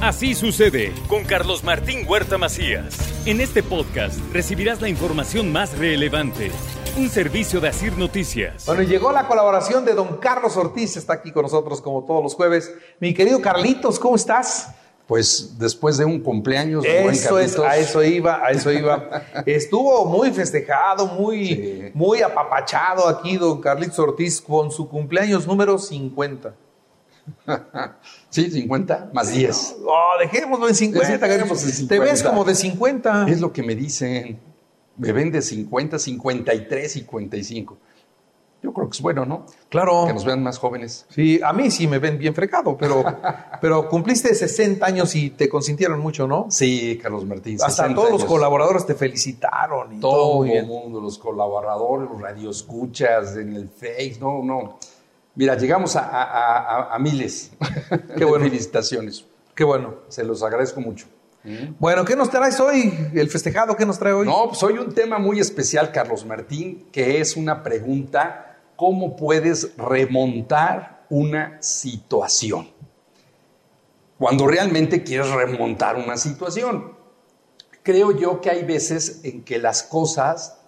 Así sucede con Carlos Martín Huerta Macías. En este podcast recibirás la información más relevante. Un servicio de Asir Noticias. Bueno, y llegó la colaboración de don Carlos Ortiz, está aquí con nosotros como todos los jueves. Mi querido Carlitos, ¿cómo estás? Pues después de un cumpleaños, buen Eso es, a eso iba, a eso iba. Estuvo muy festejado, muy, Sí. muy apapachado aquí don Carlitos Ortiz con su cumpleaños número 50. Sí, 50 más 10. Oh, dejémoslo en 50, Sí, dejémoslo en Te 50. ves como de 50. Es lo que me dicen. Me ven de 50, 53, 55. Yo creo que es bueno, ¿no? Claro. Que nos vean más jóvenes. Sí, a mí sí me ven bien fregado, pero, pero cumpliste 60 años y te consintieron mucho, ¿no? Sí, Carlos Martín. Hasta 60 todos los colaboradores te felicitaron y todo, el mundo, los colaboradores, los radioescuchas en el Face, no, no. Mira, llegamos a, a- a- a miles. Qué bueno. de felicitaciones. Qué bueno. Se los agradezco mucho. Bueno, ¿qué nos traes hoy? El festejado, ¿qué nos trae hoy? No, pues hoy un tema muy especial, Carlos Martín, que es una pregunta, ¿cómo puedes remontar una situación? Cuando realmente quieres remontar una situación. Creo yo que hay veces en que las cosas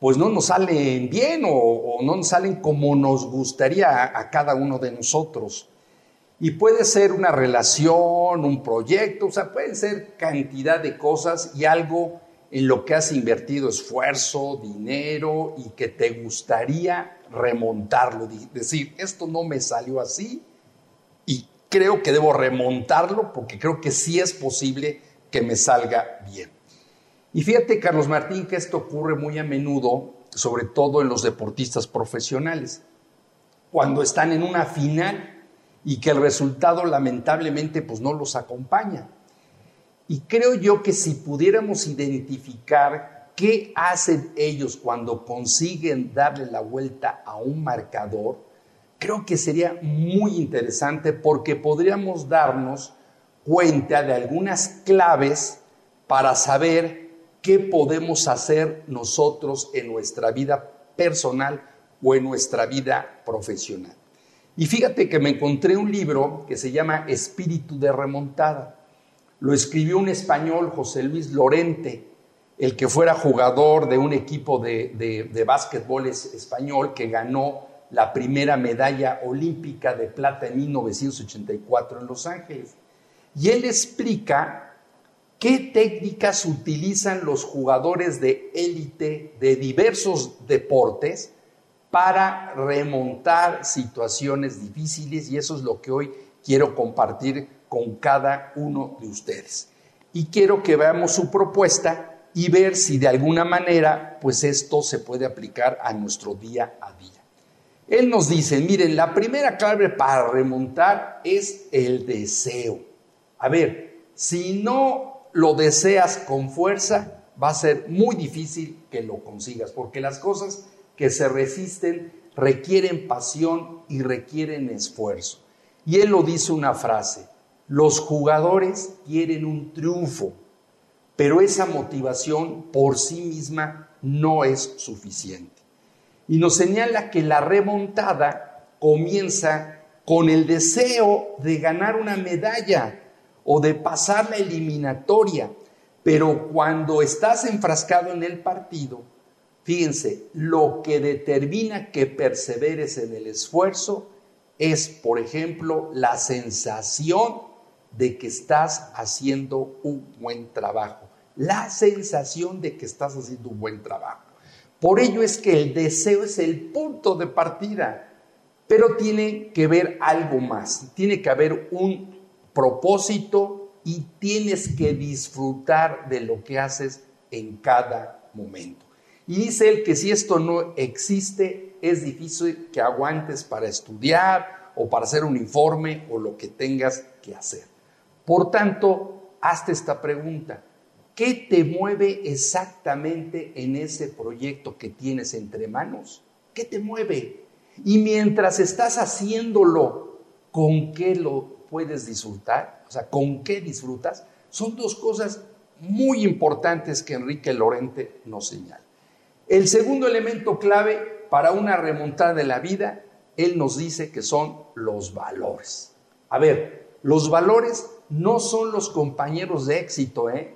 pues no nos salen bien o, no nos salen como nos gustaría a, a cada uno de nosotros. Y puede ser una relación, un proyecto, o sea, pueden ser cantidad de cosas y algo en lo que has invertido esfuerzo, dinero y que te gustaría remontarlo. Decir, esto no me salió así y creo que debo remontarlo porque creo que sí es posible que me salga bien. Y fíjate, Carlos Martín, que esto ocurre muy a menudo, sobre todo en los deportistas profesionales, cuando están en una final y que el resultado lamentablemente pues no los acompaña. Y creo yo que si pudiéramos identificar qué hacen ellos cuando consiguen darle la vuelta a un marcador, creo que sería muy interesante porque podríamos darnos cuenta de algunas claves para saber qué podemos hacer nosotros en nuestra vida personal o en nuestra vida profesional. Y fíjate que me encontré un libro que se llama Espíritu de Remontada. Lo escribió un español, José Luis Lorente, el que fuera jugador de un equipo de, de, de básquetbol es- español que ganó la primera medalla olímpica de plata en 1984 en Los Ángeles. Y él explica qué técnicas utilizan los jugadores de élite de diversos deportes para remontar situaciones difíciles y eso es lo que hoy quiero compartir con cada uno de ustedes. Y quiero que veamos su propuesta y ver si de alguna manera pues esto se puede aplicar a nuestro día a día. Él nos dice, miren, la primera clave para remontar es el deseo. A ver, si no lo deseas con fuerza, va a ser muy difícil que lo consigas, porque las cosas que se resisten requieren pasión y requieren esfuerzo. Y él lo dice una frase, los jugadores quieren un triunfo, pero esa motivación por sí misma no es suficiente. Y nos señala que la remontada comienza con el deseo de ganar una medalla o de pasar la eliminatoria, pero cuando estás enfrascado en el partido, fíjense, lo que determina que perseveres en el esfuerzo es, por ejemplo, la sensación de que estás haciendo un buen trabajo, la sensación de que estás haciendo un buen trabajo. Por ello es que el deseo es el punto de partida, pero tiene que ver algo más, tiene que haber un propósito y tienes que disfrutar de lo que haces en cada momento. Y dice él que si esto no existe, es difícil que aguantes para estudiar o para hacer un informe o lo que tengas que hacer. Por tanto, hazte esta pregunta. ¿Qué te mueve exactamente en ese proyecto que tienes entre manos? ¿Qué te mueve? Y mientras estás haciéndolo, ¿con qué lo puedes disfrutar? O sea, ¿con qué disfrutas? Son dos cosas muy importantes que Enrique Lorente nos señala. El segundo elemento clave para una remontada de la vida, él nos dice que son los valores. A ver, los valores no son los compañeros de éxito, ¿eh?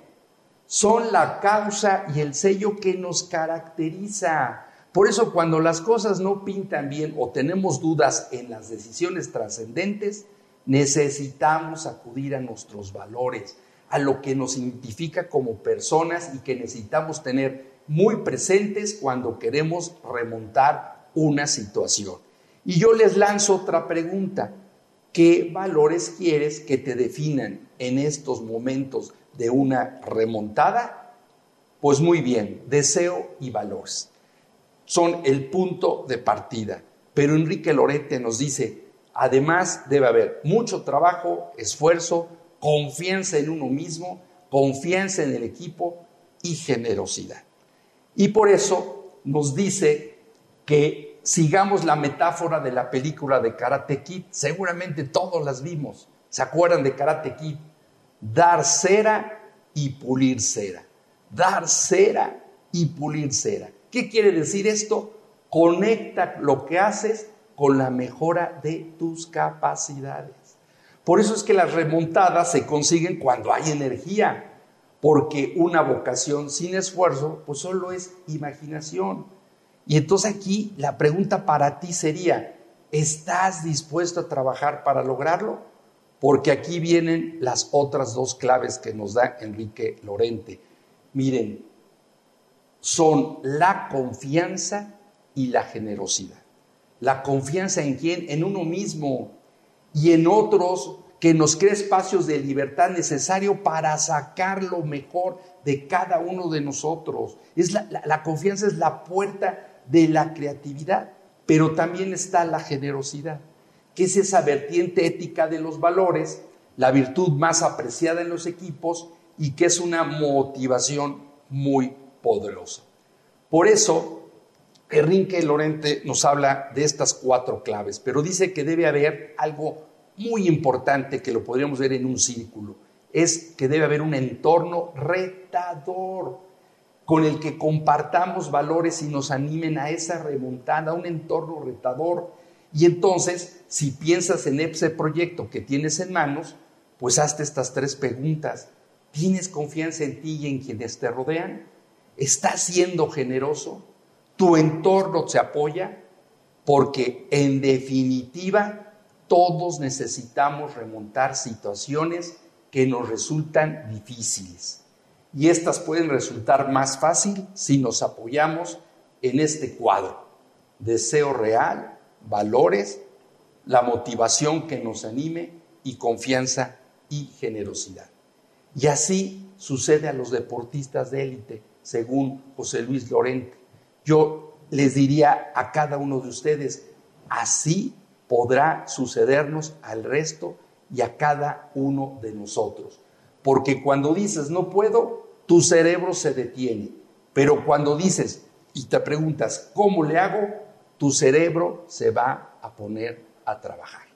son la causa y el sello que nos caracteriza. Por eso cuando las cosas no pintan bien o tenemos dudas en las decisiones trascendentes, necesitamos acudir a nuestros valores, a lo que nos identifica como personas y que necesitamos tener muy presentes cuando queremos remontar una situación. Y yo les lanzo otra pregunta. ¿Qué valores quieres que te definan en estos momentos de una remontada? Pues muy bien, deseo y valores son el punto de partida. Pero Enrique Lorete nos dice, además debe haber mucho trabajo, esfuerzo, confianza en uno mismo, confianza en el equipo y generosidad. Y por eso nos dice que sigamos la metáfora de la película de Karate Kid. Seguramente todos las vimos. ¿Se acuerdan de Karate Kid? Dar cera y pulir cera. Dar cera y pulir cera. ¿Qué quiere decir esto? Conecta lo que haces con la mejora de tus capacidades. Por eso es que las remontadas se consiguen cuando hay energía, porque una vocación sin esfuerzo, pues solo es imaginación. Y entonces aquí la pregunta para ti sería, ¿estás dispuesto a trabajar para lograrlo? Porque aquí vienen las otras dos claves que nos da Enrique Lorente. Miren, son la confianza y la generosidad. La confianza en quién? En uno mismo y en otros que nos cree espacios de libertad necesario para sacar lo mejor de cada uno de nosotros. Es la, la confianza es la puerta de la creatividad, pero también está la generosidad, que es esa vertiente ética de los valores, la virtud más apreciada en los equipos y que es una motivación muy poderosa. Por eso, Enrique Lorente nos habla de estas cuatro claves, pero dice que debe haber algo muy importante que lo podríamos ver en un círculo, es que debe haber un entorno retador con el que compartamos valores y nos animen a esa remontada, un entorno retador. Y entonces, si piensas en ese proyecto que tienes en manos, pues hazte estas tres preguntas. ¿Tienes confianza en ti y en quienes te rodean? ¿Estás siendo generoso? ¿Tu entorno te apoya? Porque en definitiva todos necesitamos remontar situaciones que nos resultan difíciles. Y estas pueden resultar más fácil si nos apoyamos en este cuadro. Deseo real, valores, la motivación que nos anime y confianza y generosidad. Y así sucede a los deportistas de élite según José Luis Lorente. Yo les diría a cada uno de ustedes, así podrá sucedernos al resto y a cada uno de nosotros. Porque cuando dices no puedo, tu cerebro se detiene. Pero cuando dices y te preguntas cómo le hago, tu cerebro se va a poner a trabajar.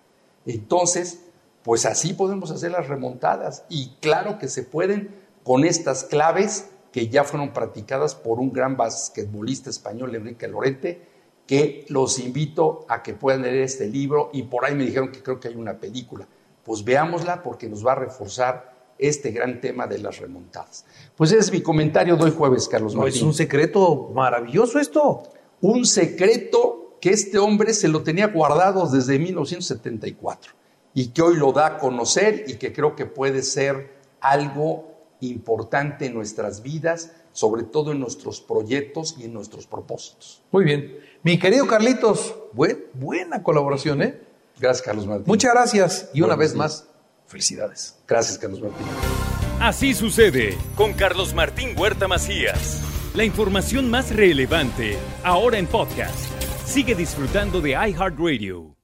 Entonces, pues así podemos hacer las remontadas. Y claro que se pueden con estas claves que ya fueron practicadas por un gran basquetbolista español, Enrique Lorente, que los invito a que puedan leer este libro y por ahí me dijeron que creo que hay una película. Pues veámosla porque nos va a reforzar este gran tema de las remontadas. Pues ese es mi comentario de hoy jueves, Carlos Martín. es un secreto maravilloso esto. Un secreto que este hombre se lo tenía guardado desde 1974 y que hoy lo da a conocer y que creo que puede ser algo importante en nuestras vidas, sobre todo en nuestros proyectos y en nuestros propósitos. Muy bien. Mi querido Carlitos, buena colaboración, ¿eh? Gracias, Carlos Martín. Muchas gracias y una vez más, felicidades. Gracias, Carlos Martín. Así sucede con Carlos Martín Huerta Macías. La información más relevante, ahora en podcast. Sigue disfrutando de iHeartRadio.